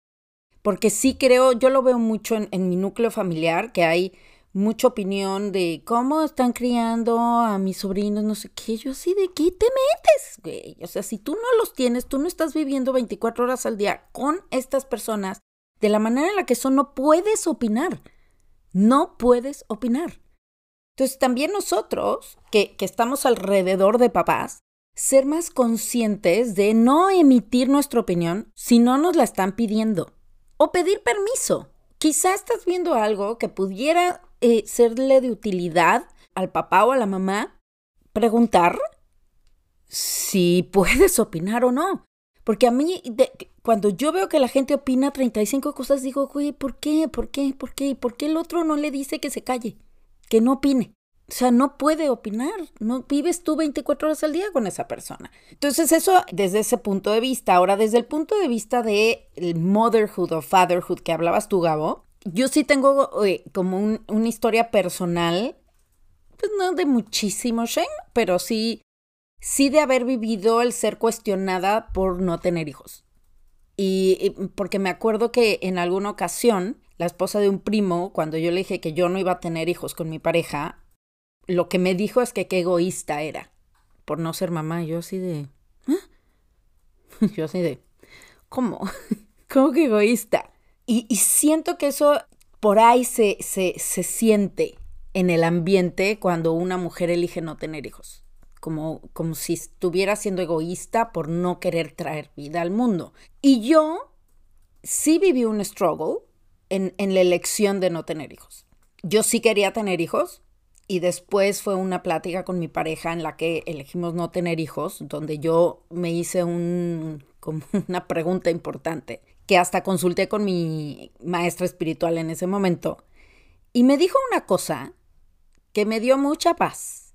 Porque sí creo, yo lo veo mucho en, mi núcleo familiar, que hay mucha opinión de cómo están criando a mis sobrinos, no sé qué. Yo así, ¿de qué te metes, güey? O sea, si tú no los tienes, tú no estás viviendo 24 horas al día con estas personas, de la manera en la que son, no puedes opinar. No puedes opinar. Entonces, también nosotros, que, estamos alrededor de papás, ser más conscientes de no emitir nuestra opinión si no nos la están pidiendo. O pedir permiso. Quizá estás viendo algo que pudiera eh, serle de utilidad al papá o a la mamá. Preguntar si puedes opinar o no. Porque a mí, cuando yo veo que la gente opina 35 cosas, digo, güey, ¿por qué? ¿Por qué? ¿Por qué? ¿Por qué el otro no le dice que se calle? Que no opine. O sea, no puede opinar, no vives tú 24 horas al día con esa persona. Entonces, eso desde ese punto de vista. Ahora, desde el punto de vista de motherhood o fatherhood que hablabas tú, Gabo, yo sí tengo eh, como una historia personal, pues no de muchísimo shame, pero sí, sí de haber vivido el ser cuestionada por no tener hijos. y porque me acuerdo que en alguna ocasión la esposa de un primo, cuando yo le dije que yo no iba a tener hijos con mi pareja, lo que me dijo es que qué egoísta era por no ser mamá. Yo así de... ¿eh? Yo así de... ¿Cómo? ¿Cómo que egoísta? Y, siento que eso por ahí se, se, se siente en el ambiente cuando una mujer elige no tener hijos. Como, como, si estuviera siendo egoísta por no querer traer vida al mundo. Y yo sí viví un struggle en, la elección de no tener hijos. Yo sí quería tener hijos, y después fue una plática con mi pareja en la que elegimos no tener hijos, donde yo me hice un, como una pregunta importante, que hasta consulté con mi maestra espiritual en ese momento, y me dijo una cosa que me dio mucha paz,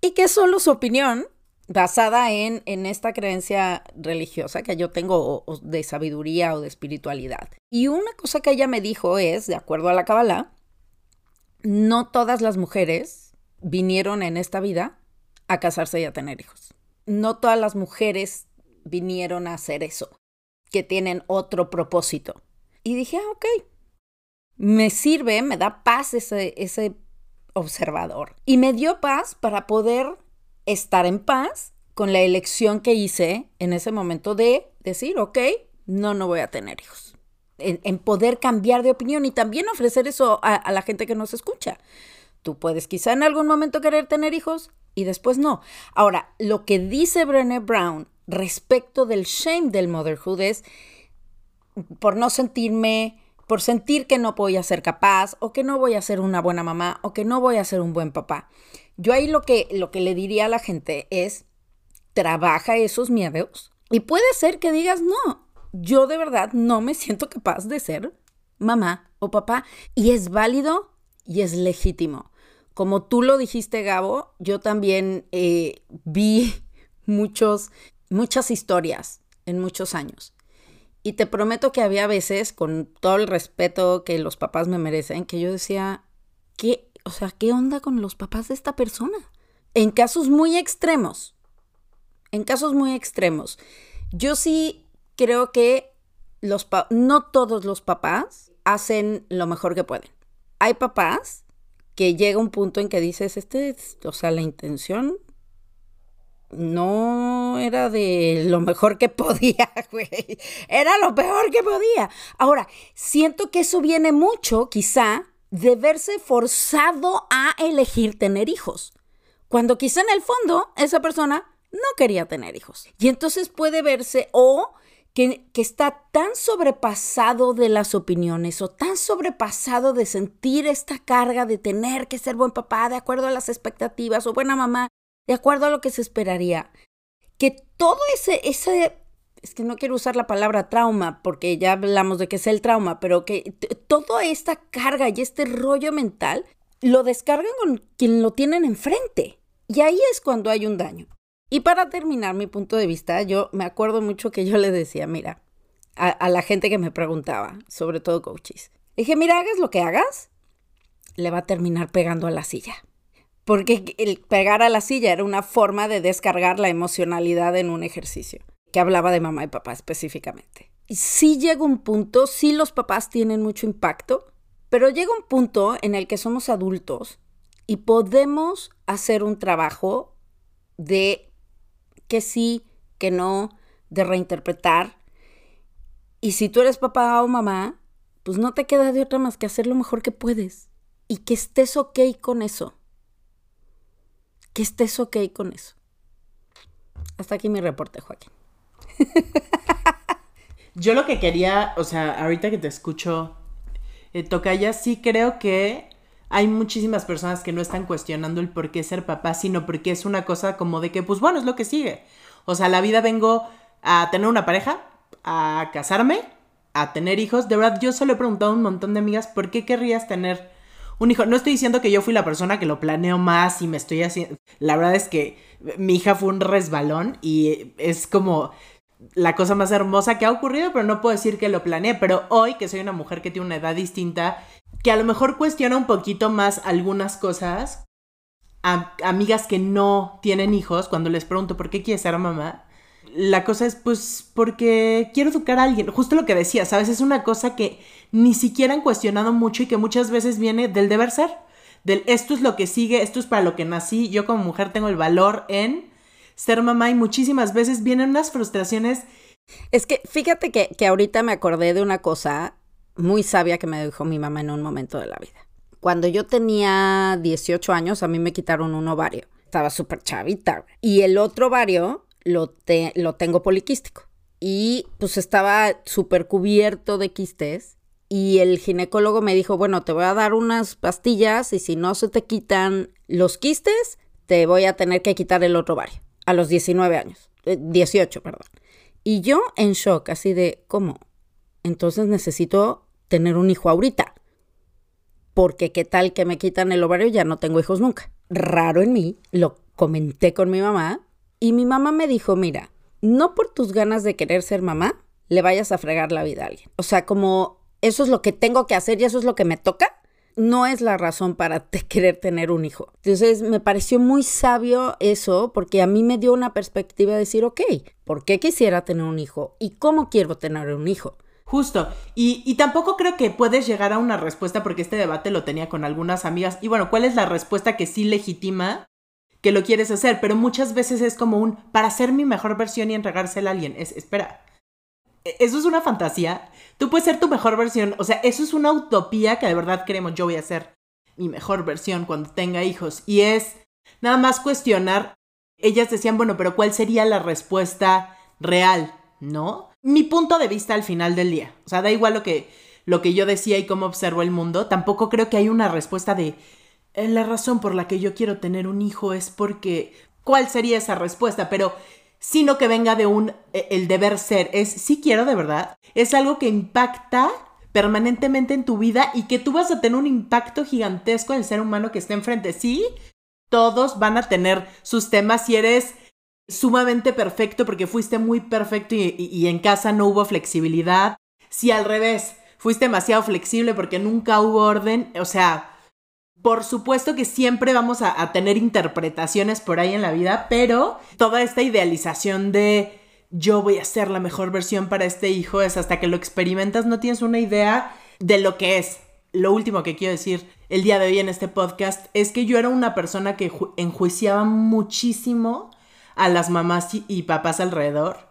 y que solo su opinión, basada en, en esta creencia religiosa que yo tengo de sabiduría o de espiritualidad. Y una cosa que ella me dijo es, de acuerdo a la Kabbalah, no todas las mujeres vinieron en esta vida a casarse y a tener hijos. No todas las mujeres vinieron a hacer eso, que tienen otro propósito. Y dije, ah, ok, me sirve, me da paz ese, ese observador. Y me dio paz para poder estar en paz con la elección que hice en ese momento de decir, ok, no, no voy a tener hijos. En, poder cambiar de opinión y también ofrecer eso a, la gente que nos escucha. Tú puedes quizá en algún momento querer tener hijos y después no. Ahora, lo que dice Brené Brown respecto del shame del motherhood es por no sentirme, por sentir que no voy a ser capaz o que no voy a ser una buena mamá o que no voy a ser un buen papá. Yo ahí lo que, lo que le diría a la gente es, trabaja esos miedos y puede ser que digas, no, yo de verdad no me siento capaz de ser mamá o papá y es válido y es legítimo. como tú lo dijiste, Gabo, yo también eh, vi muchos, muchas historias en muchos años. Y te prometo que había veces, con todo el respeto que los papás me merecen, que yo decía, ¿qué, o sea, qué onda con los papás de esta persona? En casos muy extremos, en casos muy extremos. Yo sí creo que los no todos los papás hacen lo mejor que pueden. Hay papás que llega un punto en que dices, este, o sea, la intención no era de lo mejor que podía, güey. Era lo peor que podía. Ahora, siento que eso viene mucho, quizá, de verse forzado a elegir tener hijos. Cuando quizá en el fondo esa persona no quería tener hijos. Y entonces puede verse o que, está tan sobrepasado de las opiniones o tan sobrepasado de sentir esta carga de tener que ser buen papá de acuerdo a las expectativas o buena mamá de acuerdo a lo que se esperaría, que todo ese, ese, es que no quiero usar la palabra trauma porque ya hablamos de que es el trauma, pero que toda esta carga y este rollo mental lo descargan con quien lo tienen enfrente. Y ahí es cuando hay un daño. Y para terminar mi punto de vista, yo me acuerdo mucho que yo le decía, mira, a, la gente que me preguntaba, sobre todo coaches, dije, mira, hagas lo que hagas, le va a terminar pegando a la silla. Porque el pegar a la silla era una forma de descargar la emocionalidad en un ejercicio, hablaba de mamá y papá específicamente. Y sí llega un punto, sí los papás tienen mucho impacto, pero llega un punto en el que somos adultos y podemos hacer un trabajo de que sí, que no, de reinterpretar. Y si tú eres papá o mamá, pues no te queda de otra más que hacer lo mejor que puedes. Y que estés ok con eso. Que estés ok con eso. Hasta aquí mi reporte, Joaquín. Yo lo que quería, o sea, ahorita que te escucho, eh, Tocaya, sí creo que hay muchísimas personas que no están cuestionando el por qué ser papá, sino porque es una cosa como de que, pues bueno, es lo que sigue. O sea, la vida vengo a tener una pareja, a casarme, a tener hijos. De verdad, yo solo he preguntado a un montón de amigas, ¿por qué querrías tener un hijo? No estoy diciendo que yo fui la persona que lo planeó más y me estoy haciendo... La verdad es que mi hija fue un resbalón y es como la cosa más hermosa que ha ocurrido, pero no puedo decir que lo planeé. Pero hoy, que soy una mujer que tiene una edad distinta que a lo mejor cuestiona un poquito más algunas cosas. A amigas que no tienen hijos, cuando les pregunto por qué quieres ser mamá, la cosa es pues porque quiero educar a alguien. Justo lo que decía, ¿sabes? Es una cosa que ni siquiera han cuestionado mucho y que muchas veces viene del deber ser. Del esto es lo que sigue, esto es para lo que nací. Yo como mujer tengo el valor en ser mamá y muchísimas veces vienen unas frustraciones. Es que fíjate que, que ahorita me acordé de una cosa muy sabia que me dijo mi mamá en un momento de la vida. Cuando yo tenía 18 años, a mí me quitaron un ovario. Estaba súper chavita. Y el otro ovario lo, lo tengo poliquístico. Y pues estaba súper cubierto de quistes. Y el ginecólogo me dijo, bueno, te voy a dar unas pastillas y si no se te quitan los quistes, te voy a tener que quitar el otro ovario. A los 19 años. 18, eh, perdón. Y yo en shock, así de, ¿cómo? Entonces necesito tener un hijo ahorita. Porque qué tal que me quitan el ovario, ya no tengo hijos nunca. Raro en mí, lo comenté con mi mamá y mi mamá me dijo, mira, no por tus ganas de querer ser mamá, le vayas a fregar la vida a alguien. O sea, como eso es lo que tengo que hacer y eso es lo que me toca, no es la razón para querer tener un hijo. Entonces me pareció muy sabio eso porque a mí me dio una perspectiva de decir, ok, ¿por qué quisiera tener un hijo? ¿Y cómo quiero tener un hijo? Justo. Y, tampoco creo que puedes llegar a una respuesta porque este debate lo tenía con algunas amigas. Y bueno, ¿cuál es la respuesta que sí legitima que lo quieres hacer? Pero muchas veces es como un, para ser mi mejor versión y entregársela a alguien. Es, espera, ¿e-, ¿eso es una fantasía? Tú puedes ser tu mejor versión. O sea, eso es una utopía que de verdad queremos. Yo voy a ser mi mejor versión cuando tenga hijos. Y es nada más cuestionar. Ellas decían, bueno, pero ¿cuál sería la respuesta real? ¿No? mi punto de vista al final del día. O sea, da igual lo que, lo que yo decía y cómo observo el mundo. Tampoco creo que hay una respuesta de eh, la razón por la que yo quiero tener un hijo es porque. ¿Cuál sería esa respuesta? Pero sino que venga de un e, el deber ser. Es si quiero de verdad. Es algo que impacta permanentemente en tu vida y que tú vas a tener un impacto gigantesco en el ser humano que esté enfrente. Sí, todos van a tener sus temas si eres sumamente perfecto porque fuiste muy perfecto y, en casa no hubo flexibilidad. Si al revés, fuiste demasiado flexible porque nunca hubo orden, o sea, por supuesto que siempre vamos a, tener interpretaciones por ahí en la vida, pero toda esta idealización de yo voy a ser la mejor versión para este hijo es hasta que lo experimentas no tienes una idea de lo que es. Lo último que quiero decir el día de hoy en este podcast es que yo era una persona que enjuiciaba muchísimo a las mamás y papás alrededor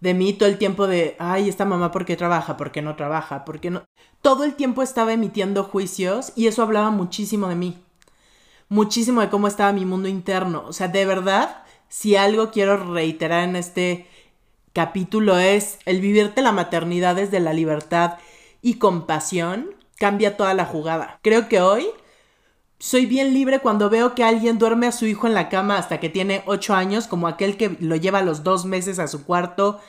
de mí todo el tiempo de, ay, esta mamá, ¿por qué trabaja? ¿Por qué no trabaja? ¿Por qué no? Todo el tiempo estaba emitiendo juicios y eso hablaba muchísimo de mí. Muchísimo de cómo estaba mi mundo interno. O sea, de verdad, si algo quiero reiterar en este capítulo es el vivirte la maternidad desde la libertad y compasión cambia toda la jugada. Creo que hoy soy bien libre cuando veo que alguien duerme a su hijo en la cama hasta que tiene ocho años, como aquel que lo lleva los dos meses a su cuarto,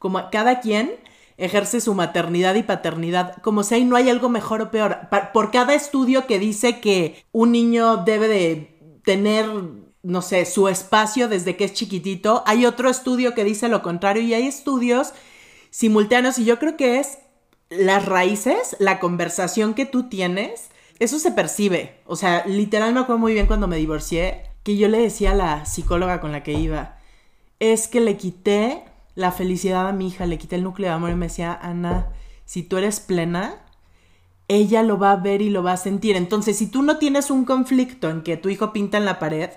como cada quien ejerce su maternidad y paternidad, como si ahí no hay algo mejor o peor. Por cada estudio que dice que un niño debe de tener, no sé, su espacio desde que es chiquitito, hay otro estudio que dice lo contrario y hay estudios simultáneos y yo creo que es las raíces, la conversación que tú tienes eso se percibe. O sea, literal me acuerdo muy bien cuando me divorcié, que yo le decía a la psicóloga con la que iba, es que le quité la felicidad a mi hija, le quité el núcleo de amor y me decía, Ana, si tú eres plena, ella lo va a ver y lo va a sentir. Entonces, si tú no tienes un conflicto en que tu hijo pinta en la pared,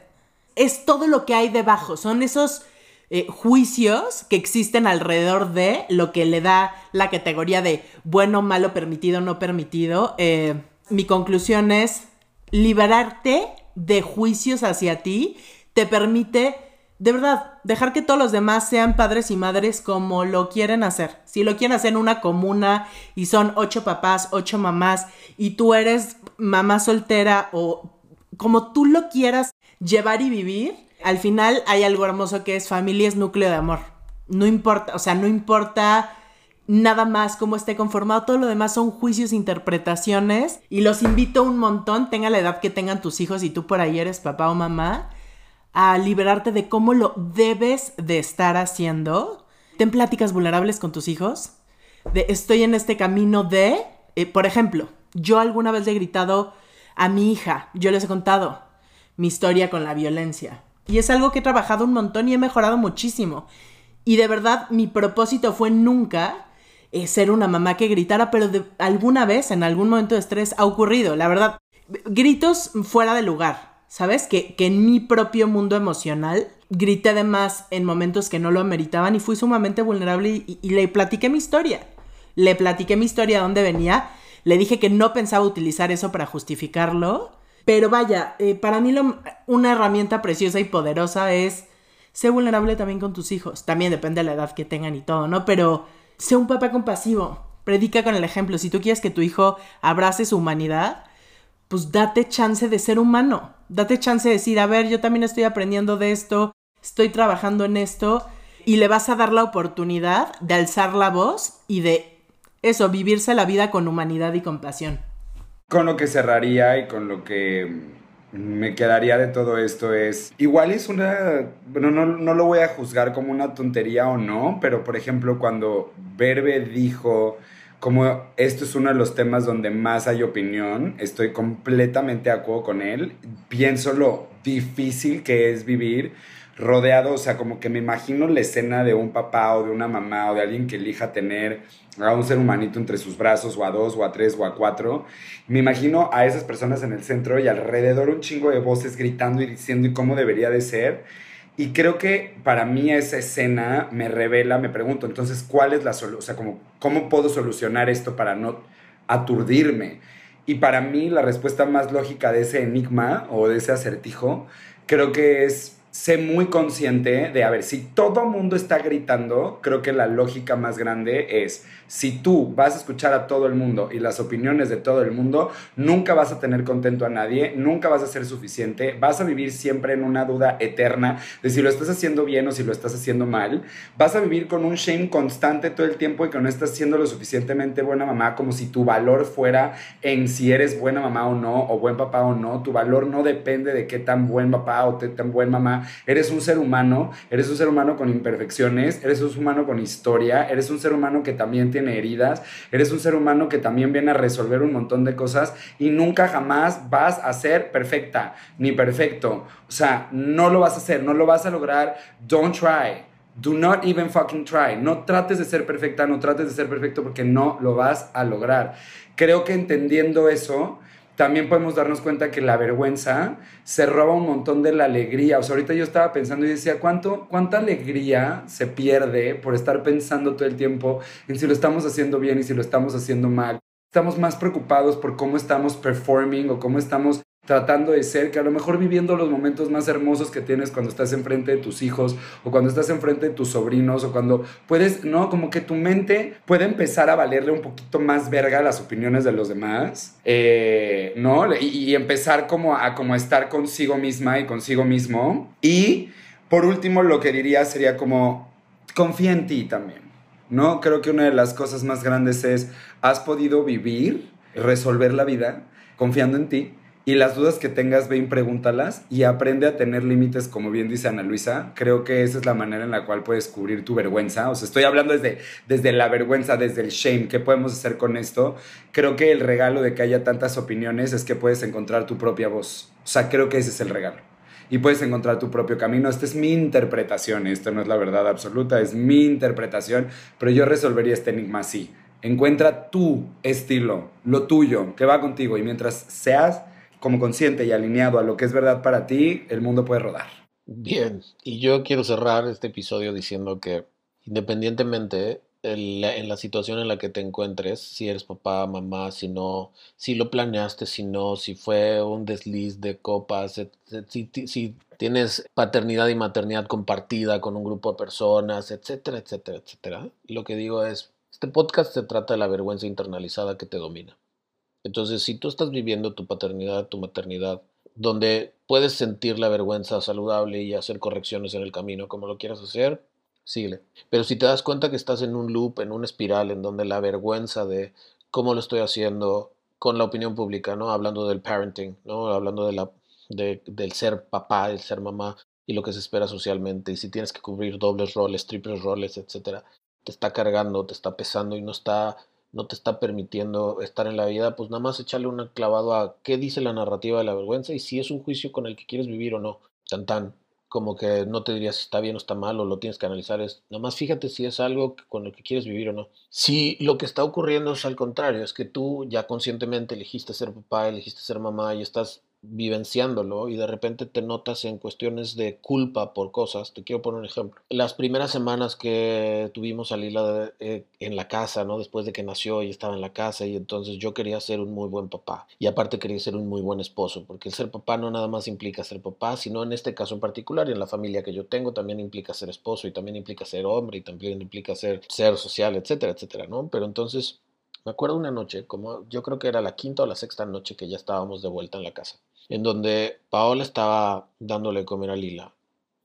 es todo lo que hay debajo, son esos eh, juicios que existen alrededor de lo que le da la categoría de bueno, malo, permitido, no permitido. Eh, mi conclusión es, liberarte de juicios hacia ti te permite, de verdad, dejar que todos los demás sean padres y madres como lo quieren hacer. Si lo quieren hacer en una comuna y son ocho papás, ocho mamás, y tú eres mamá soltera o como tú lo quieras llevar y vivir, al final hay algo hermoso que es familia es núcleo de amor. No importa, o sea, no importa nada más cómo esté conformado, todo lo demás son juicios, interpretaciones y los invito un montón, tenga la edad que tengan tus hijos y tú por ahí eres papá o mamá, a liberarte de cómo lo debes de estar haciendo. Ten pláticas vulnerables con tus hijos. De estoy en este camino de, eh, por ejemplo, yo alguna vez le he gritado a mi hija, yo les he contado mi historia con la violencia. Y es algo que he trabajado un montón y he mejorado muchísimo. Y de verdad mi propósito fue nunca eh, ser una mamá que gritara, pero alguna vez, en algún momento de estrés, ha ocurrido. La verdad, gritos fuera de lugar, ¿sabes? Que, que en mi propio mundo emocional grité de más en momentos que no lo ameritaban y fui sumamente vulnerable y, le platiqué mi historia. Le platiqué mi historia, de dónde venía. Le dije que no pensaba utilizar eso para justificarlo. Pero vaya, eh, para mí una herramienta preciosa y poderosa es ser vulnerable también con tus hijos. También depende de la edad que tengan y todo, ¿no? Pero Sé un papá compasivo. Predica con el ejemplo. Si tú quieres que tu hijo abrace su humanidad, pues date chance de ser humano. Date chance de decir, a ver, yo también estoy aprendiendo de esto, estoy trabajando en esto, y le vas a dar la oportunidad de alzar la voz y de eso, vivirse la vida con humanidad y compasión. Con lo que cerraría y con lo que me quedaría de todo esto es, igual es una, bueno, no, no, lo voy a juzgar como una tontería o no, pero por ejemplo cuando Verbe dijo como esto es uno de los temas donde más hay opinión, estoy completamente de acuerdo con él, pienso lo difícil que es vivir rodeado, o sea, como que me imagino la escena de un papá o de una mamá o de alguien que elija tener a un ser humanito entre sus brazos, o a dos, o a tres, o a cuatro. Me imagino a esas personas en el centro y alrededor un chingo de voces gritando y diciendo y cómo debería de ser. Y creo que para mí esa escena me revela, me pregunto, entonces, ¿cuál es la solución? O sea, como, ¿cómo puedo solucionar esto para no aturdirme? Y para mí la respuesta más lógica de ese enigma o de ese acertijo, creo que es sé muy consciente de, a ver, si todo mundo está gritando, creo que la lógica más grande es, si tú vas a escuchar a todo el mundo y las opiniones de todo el mundo, nunca vas a tener contento a nadie, nunca vas a ser suficiente, vas a vivir siempre en una duda eterna de si lo estás haciendo bien o si lo estás haciendo mal, vas a vivir con un shame constante todo el tiempo y que no estás siendo lo suficientemente buena mamá, como si tu valor fuera en si eres buena mamá o no, o buen papá o no, tu valor no depende de qué tan buen papá o qué tan buen mamá Eres un ser humano, eres un ser humano con imperfecciones, eres un ser humano con historia, eres un ser humano que también tiene heridas, eres un ser humano que también viene a resolver un montón de cosas y nunca jamás vas a ser perfecta ni perfecto. O sea, no lo vas a hacer, no lo vas a lograr. Don't try. Do not even fucking try. No trates de ser perfecta, no trates de ser perfecto porque no lo vas a lograr. Creo que entendiendo eso, también podemos darnos cuenta que la vergüenza se roba un montón de la alegría. O sea, ahorita yo estaba pensando y decía, ¿cuánto, ¿cuánta alegría se pierde por estar pensando todo el tiempo en si lo estamos haciendo bien y si lo estamos haciendo mal? Estamos más preocupados por cómo estamos performing o cómo estamos tratando de ser, que a lo mejor viviendo los momentos más hermosos que tienes cuando estás enfrente de tus hijos o cuando estás enfrente de tus sobrinos o cuando puedes, ¿no? Como que tu mente puede empezar a valerle un poquito más verga las opiniones de los demás, eh, ¿no? Y, empezar como a como estar consigo misma y consigo mismo. Y por último, lo que diría sería como, confía en ti también, ¿no? Creo que una de las cosas más grandes es, has podido vivir, resolver la vida confiando en ti y las dudas que tengas, ven, pregúntalas y aprende a tener límites, como bien dice Ana Luisa. Creo que esa es la manera en la cual puedes cubrir tu vergüenza. O sea, estoy hablando desde, desde la vergüenza, desde el shame. ¿Qué podemos hacer con esto? Creo que el regalo de que haya tantas opiniones es que puedes encontrar tu propia voz. O sea, creo que ese es el regalo. Y puedes encontrar tu propio camino. Esta es mi interpretación. Esto no es la verdad absoluta, es mi interpretación. Pero yo resolvería este enigma así. Encuentra tu estilo, lo tuyo, que va contigo. Y mientras seas como consciente y alineado a lo que es verdad para ti, el mundo puede rodar. Bien, y yo quiero cerrar este episodio diciendo que independientemente en la situación en la que te encuentres, si eres papá, mamá, si no, si lo planeaste, si no, si fue un desliz de copas, si, si tienes paternidad y maternidad compartida con un grupo de personas, etcétera, etcétera, etcétera. Lo que digo es, este podcast se trata de la vergüenza internalizada que te domina. Entonces, si tú estás viviendo tu paternidad, tu maternidad, donde puedes sentir la vergüenza saludable y hacer correcciones en el camino, como lo quieras hacer, síguele. Pero si te das cuenta que estás en un loop, en una espiral, en donde la vergüenza de cómo lo estoy haciendo con la opinión pública, ¿no? Hablando del parenting, ¿no? Hablando de la, del ser papá, el ser mamá y lo que se espera socialmente. Y si tienes que cubrir dobles roles, triples roles, etcétera, te está cargando, te está pesando y no está no te está permitiendo estar en la vida, pues nada más echarle un clavado a qué dice la narrativa de la vergüenza y si es un juicio con el que quieres vivir o no. Tan tan. Como que no te dirías si está bien o está mal o lo tienes que analizar. Es nada más fíjate si es algo con lo que quieres vivir o no. Si lo que está ocurriendo es al contrario, es que tú ya conscientemente elegiste ser papá, elegiste ser mamá y estás vivenciándolo y de repente te notas en cuestiones de culpa por cosas. Te quiero poner un ejemplo. Las primeras semanas que tuvimos a Lila eh, en la casa, ¿no? Después de que nació y estaba en la casa y entonces yo quería ser un muy buen papá y aparte quería ser un muy buen esposo, porque el ser papá no nada más implica ser papá, sino en este caso en particular y en la familia que yo tengo también implica ser esposo y también implica ser hombre y también implica ser ser social, etcétera, etcétera, ¿no? Pero entonces me acuerdo una noche, como yo creo que era la quinta o la sexta noche que ya estábamos de vuelta en la casa en donde Paola estaba dándole comer a Lila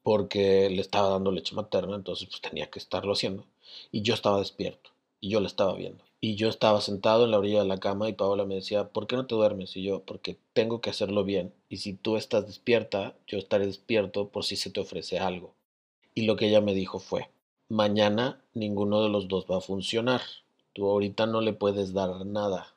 porque le estaba dando leche materna, entonces pues tenía que estarlo haciendo. Y yo estaba despierto y yo la estaba viendo. Y yo estaba sentado en la orilla de la cama y Paola me decía, ¿por qué no te duermes? Y yo, porque tengo que hacerlo bien. Y si tú estás despierta, yo estaré despierto por si se te ofrece algo. Y lo que ella me dijo fue, mañana ninguno de los dos va a funcionar. Tú ahorita no le puedes dar nada.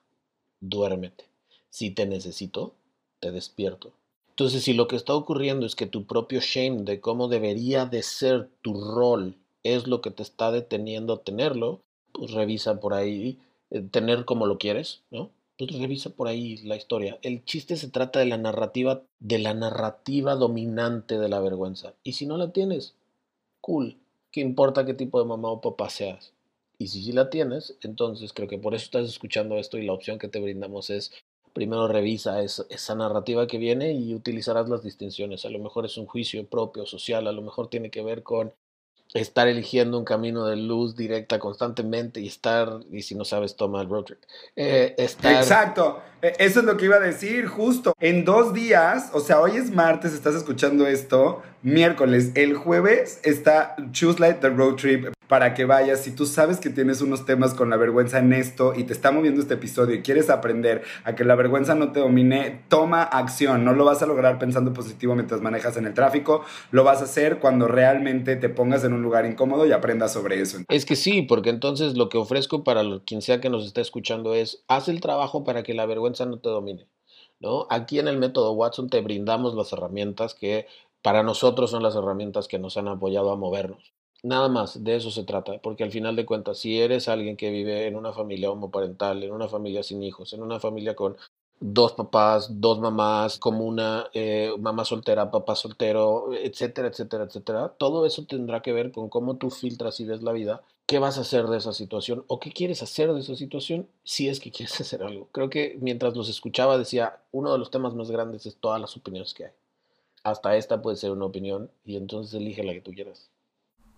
Duérmete. Si te necesito, te despierto. Entonces, si lo que está ocurriendo es que tu propio shame de cómo debería de ser tu rol es lo que te está deteniendo a tenerlo, pues revisa por ahí, eh, tener como lo quieres, ¿no? Pues revisa por ahí la historia. El chiste se trata de la narrativa, de la narrativa dominante de la vergüenza. Y si no la tienes, cool. ¿Qué importa qué tipo de mamá o papá seas? Y si sí la tienes, entonces creo que por eso estás escuchando esto y la opción que te brindamos es primero revisa esa narrativa que viene y utilizarás las distinciones. A lo mejor es un juicio propio, social, a lo mejor tiene que ver con estar eligiendo un camino de luz directa constantemente y estar, y si no sabes, toma el road trip. Eh, Exacto, e, eso es lo que iba a decir, justo. En dos días, o sea, hoy es martes, estás escuchando esto, miércoles, el jueves está Choose Light the Road Trip para que vayas. Si tú sabes que tienes unos temas con la vergüenza en esto y te está moviendo este episodio y quieres aprender a que la vergüenza no te domine, toma acción. No lo vas a lograr pensando positivo mientras manejas en el tráfico, lo vas a hacer cuando realmente te pongas en un lugar incómodo y aprendas sobre eso. Es que sí, porque entonces lo que ofrezco para quien sea que nos esté escuchando es, haz el trabajo para que la vergüenza no te domine. ¿no? Aquí en el método Watson te brindamos las herramientas que para nosotros son las herramientas que nos han apoyado a movernos. Nada más, de eso se trata, porque al final de cuentas, si eres alguien que vive en una familia homoparental, en una familia sin hijos, en una familia con dos papás, dos mamás, como una eh, mamá soltera, papá soltero, etcétera, etcétera, etcétera, todo eso tendrá que ver con cómo tú filtras y ves la vida, qué vas a hacer de esa situación o qué quieres hacer de esa situación si es que quieres hacer algo. Creo que mientras los escuchaba decía, uno de los temas más grandes es todas las opiniones que hay. Hasta esta puede ser una opinión y entonces elige la que tú quieras.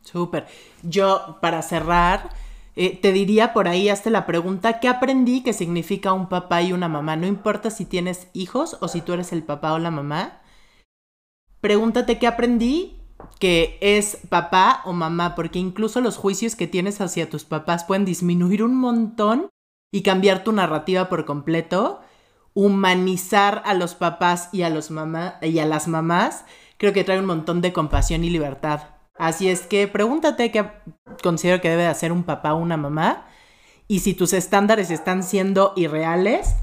Súper. Yo, para cerrar, eh, te diría por ahí, hazte la pregunta, ¿qué aprendí que significa un papá y una mamá? No importa si tienes hijos o si tú eres el papá o la mamá. Pregúntate qué aprendí que es papá o mamá, porque incluso los juicios que tienes hacia tus papás pueden disminuir un montón y cambiar tu narrativa por completo. Humanizar a los papás y a, los mamá, y a las mamás creo que trae un montón de compasión y libertad. Así es que pregúntate qué considero que debe hacer un papá o una mamá. Y si tus estándares están siendo irreales,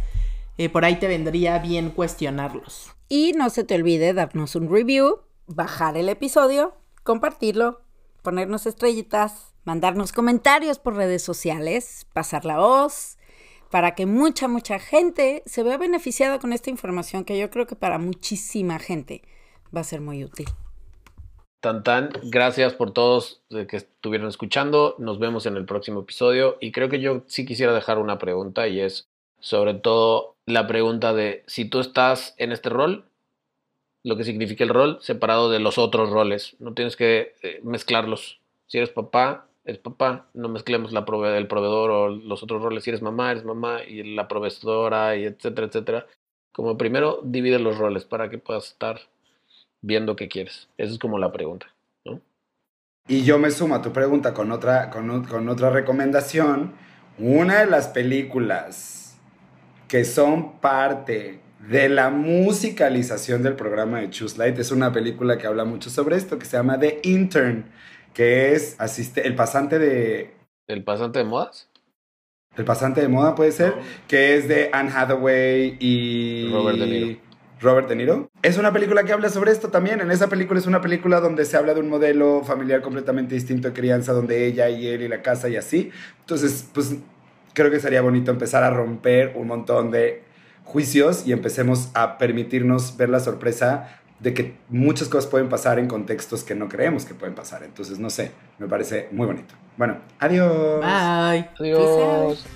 eh, por ahí te vendría bien cuestionarlos. Y no se te olvide darnos un review, bajar el episodio, compartirlo, ponernos estrellitas, mandarnos comentarios por redes sociales, pasar la voz, para que mucha, mucha gente se vea beneficiada con esta información que yo creo que para muchísima gente va a ser muy útil. Tan tan, gracias por todos que estuvieron escuchando. Nos vemos en el próximo episodio. Y creo que yo sí quisiera dejar una pregunta y es sobre todo la pregunta de si tú estás en este rol, lo que significa el rol, separado de los otros roles. No tienes que eh, mezclarlos. Si eres papá, es papá. No mezclemos el proveedor o los otros roles. Si eres mamá, eres mamá y la proveedora y etcétera, etcétera. Como primero divide los roles para que puedas estar viendo qué quieres? Esa es como la pregunta, ¿no? Y yo me sumo a tu pregunta con otra, con, con otra recomendación. Una de las películas que son parte de la musicalización del programa de Choose Light es una película que habla mucho sobre esto, que se llama The Intern, que es asiste el pasante de... ¿El pasante de modas? El pasante de moda puede ser, que es de Anne Hathaway y... Robert De Niro. Robert De Niro. Es una película que habla sobre esto también. En esa película es una película donde se habla de un modelo familiar completamente distinto de crianza, donde ella y él y la casa y así. Entonces, pues creo que sería bonito empezar a romper un montón de juicios y empecemos a permitirnos ver la sorpresa de que muchas cosas pueden pasar en contextos que no creemos que pueden pasar. Entonces, no sé, me parece muy bonito. Bueno, adiós. Bye. Adiós.